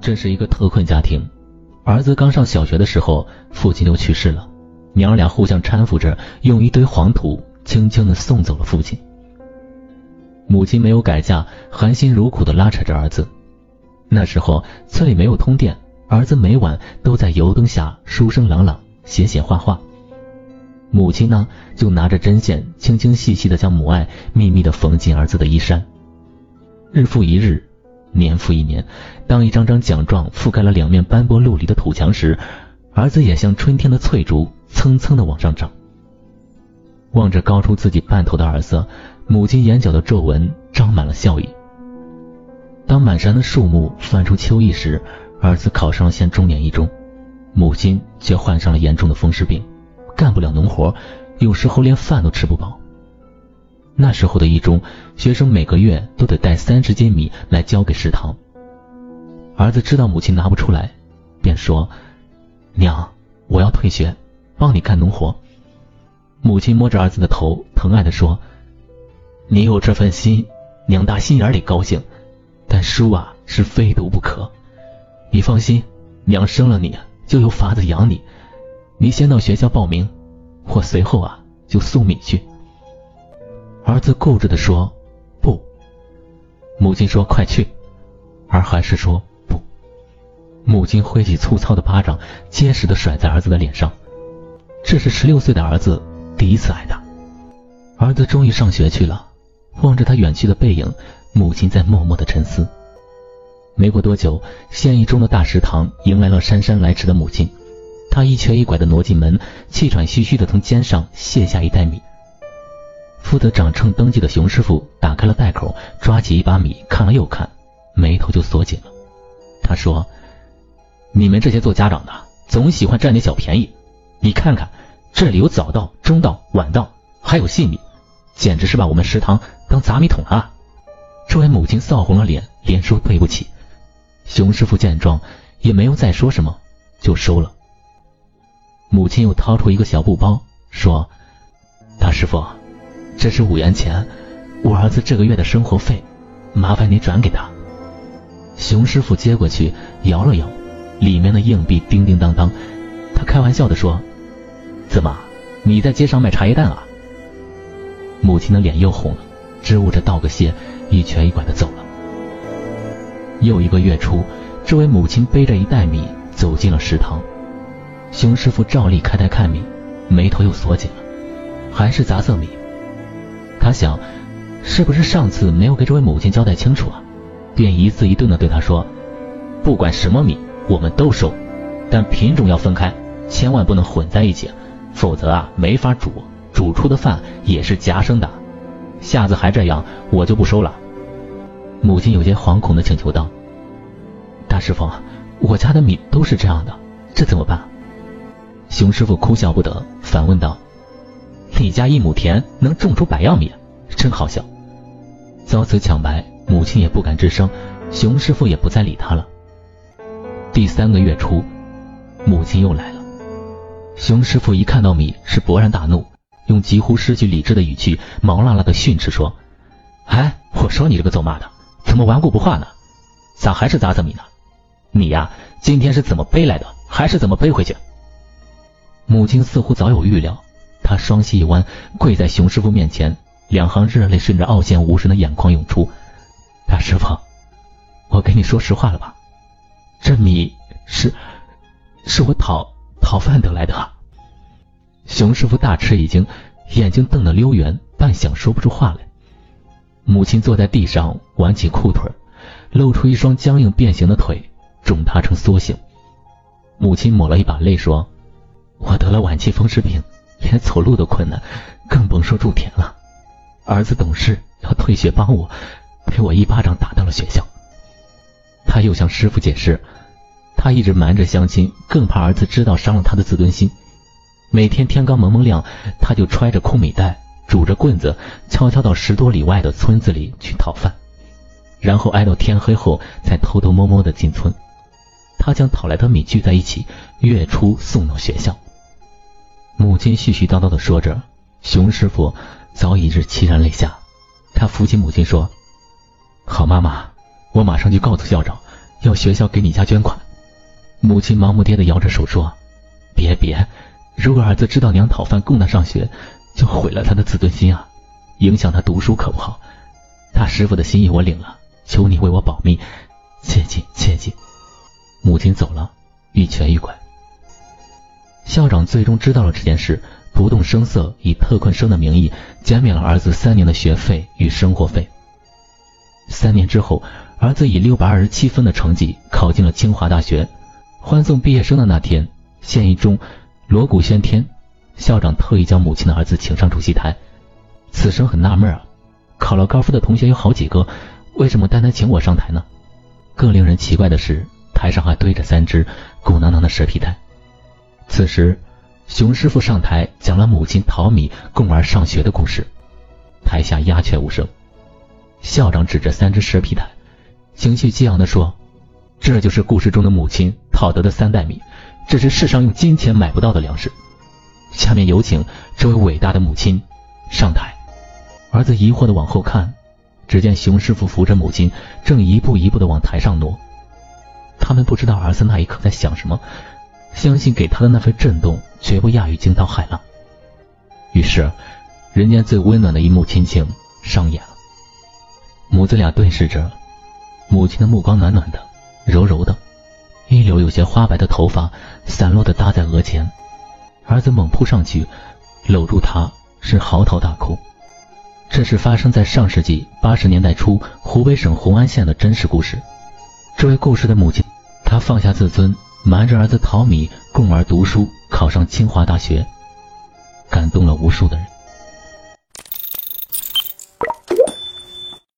这是一个特困家庭，儿子刚上小学的时候，父亲就去世了，娘俩互相搀扶着，用一堆黄土轻轻的送走了父亲。母亲没有改嫁，含辛茹苦的拉扯着儿子。那时候村里没有通电，儿子每晚都在油灯下书声朗朗，写写画画。母亲呢，就拿着针线，轻轻细细的将母爱秘密的缝进儿子的衣衫。日复一日。年复一年，当一张张奖状覆盖了两面斑驳陆离的土墙时，儿子也像春天的翠竹，蹭蹭的往上涨。望着高出自己半头的儿子，母亲眼角的皱纹张满了笑意。当满山的树木泛出秋意时，儿子考上了县重点一中，母亲却患上了严重的风湿病，干不了农活，有时候连饭都吃不饱。那时候的一中学生每个月都得带三十斤米来交给食堂。儿子知道母亲拿不出来，便说：“娘，我要退学，帮你干农活。”母亲摸着儿子的头，疼爱的说：“你有这份心，娘打心眼里高兴。但书啊是非读不可。你放心，娘生了你就有法子养你。你先到学校报名，我随后啊就送米去。”儿子固执的说：“不。”母亲说：“快去。”而还是说：“不。”母亲挥起粗糙的巴掌，结实的甩在儿子的脸上。这是十六岁的儿子第一次挨打。儿子终于上学去了，望着他远去的背影，母亲在默默的沉思。没过多久，县一中的大食堂迎来了姗姗来迟的母亲。她一瘸一拐的挪进门，气喘吁吁的从肩上卸下一袋米。负责掌秤登记的熊师傅打开了袋口，抓起一把米看了又看，眉头就锁紧了。他说：“你们这些做家长的总喜欢占点小便宜。你看看，这里有早到、中到、晚到，还有细米，简直是把我们食堂当杂米桶啊！”这位母亲臊红了脸，连说对不起。熊师傅见状也没有再说什么，就收了。母亲又掏出一个小布包，说：“大师傅。”这是五元钱，我儿子这个月的生活费，麻烦你转给他。熊师傅接过去，摇了摇，里面的硬币叮叮当当。他开玩笑的说：“怎么，你在街上卖茶叶蛋啊？”母亲的脸又红了，支吾着道个谢，一瘸一拐的走了。又一个月初，这位母亲背着一袋米走进了食堂，熊师傅照例开袋看米，眉头又锁紧了，还是杂色米。他想，是不是上次没有给这位母亲交代清楚啊？便一字一顿的对他说：“不管什么米，我们都收，但品种要分开，千万不能混在一起，否则啊没法煮，煮出的饭也是夹生的。下次还这样，我就不收了。”母亲有些惶恐的请求道：“大师傅，我家的米都是这样的，这怎么办？”熊师傅哭笑不得，反问道。你家一亩田能种出百样米，真好笑。遭此抢白，母亲也不敢吱声，熊师傅也不再理他了。第三个月初，母亲又来了。熊师傅一看到米，是勃然大怒，用几乎失去理智的语气，毛辣辣的训斥说：“哎，我说你这个揍骂的，怎么顽固不化呢？咋还是杂色米呢？你呀，今天是怎么背来的，还是怎么背回去？”母亲似乎早有预料。他双膝一弯，跪在熊师傅面前，两行热泪顺着凹陷无神的眼眶涌出。大师傅，我跟你说实话了吧，这米是是我讨讨饭得来的。熊师傅大吃一惊，眼睛瞪得溜圆，半晌说不出话来。母亲坐在地上，挽起裤腿，露出一双僵硬变形的腿，肿塌成缩形。母亲抹了一把泪，说：“我得了晚期风湿病。”连走路都困难，更甭说种田了。儿子懂事，要退学帮我，被我一巴掌打到了学校。他又向师傅解释，他一直瞒着相亲，更怕儿子知道伤了他的自尊心。每天天刚蒙蒙亮，他就揣着空米袋，拄着棍子，悄悄到十多里外的村子里去讨饭，然后挨到天黑后才偷偷摸摸的进村。他将讨来的米聚在一起，月初送到学校。母亲絮絮叨叨的说着，熊师傅早已是凄然泪下。他扶起母亲说：“好妈妈，我马上就告诉校长，要学校给你家捐款。母亲忙不迭地摇着手说：“别别，如果儿子知道娘讨饭供他上学，就毁了他的自尊心啊，影响他读书可不好。大师傅的心意我领了，求你为我保密，切记切记。”母亲走了，一瘸一拐。校长最终知道了这件事，不动声色以特困生的名义减免了儿子三年的学费与生活费。三年之后，儿子以六百二十七分的成绩考进了清华大学。欢送毕业生的那天，县一中锣鼓喧天，校长特意将母亲的儿子请上主席台。此生很纳闷啊，考了高分的同学有好几个，为什么单单请我上台呢？更令人奇怪的是，台上还堆着三只鼓囊囊的蛇皮袋。此时，熊师傅上台讲了母亲淘米供儿上学的故事，台下鸦雀无声。校长指着三只蛇皮袋，情绪激昂地说：“这就是故事中的母亲讨得的三袋米，这是世上用金钱买不到的粮食。下面有请这位伟大的母亲上台。”儿子疑惑地往后看，只见熊师傅扶着母亲，正一步一步地往台上挪。他们不知道儿子那一刻在想什么，相信给他的那份震动绝不亚于惊涛骇浪。于是，人间最温暖的一幕亲情上演了。母子俩对视着，母亲的目光暖暖的、柔柔的，一绺有些花白的头发散落的搭在额前。儿子猛扑上去，搂住她，是嚎啕大哭。这是发生在上世纪八十年代初湖北省红安县的真实故事。这位故事的母亲，她放下自尊，瞒着儿子淘米供儿读书，考上清华大学，感动了无数的人。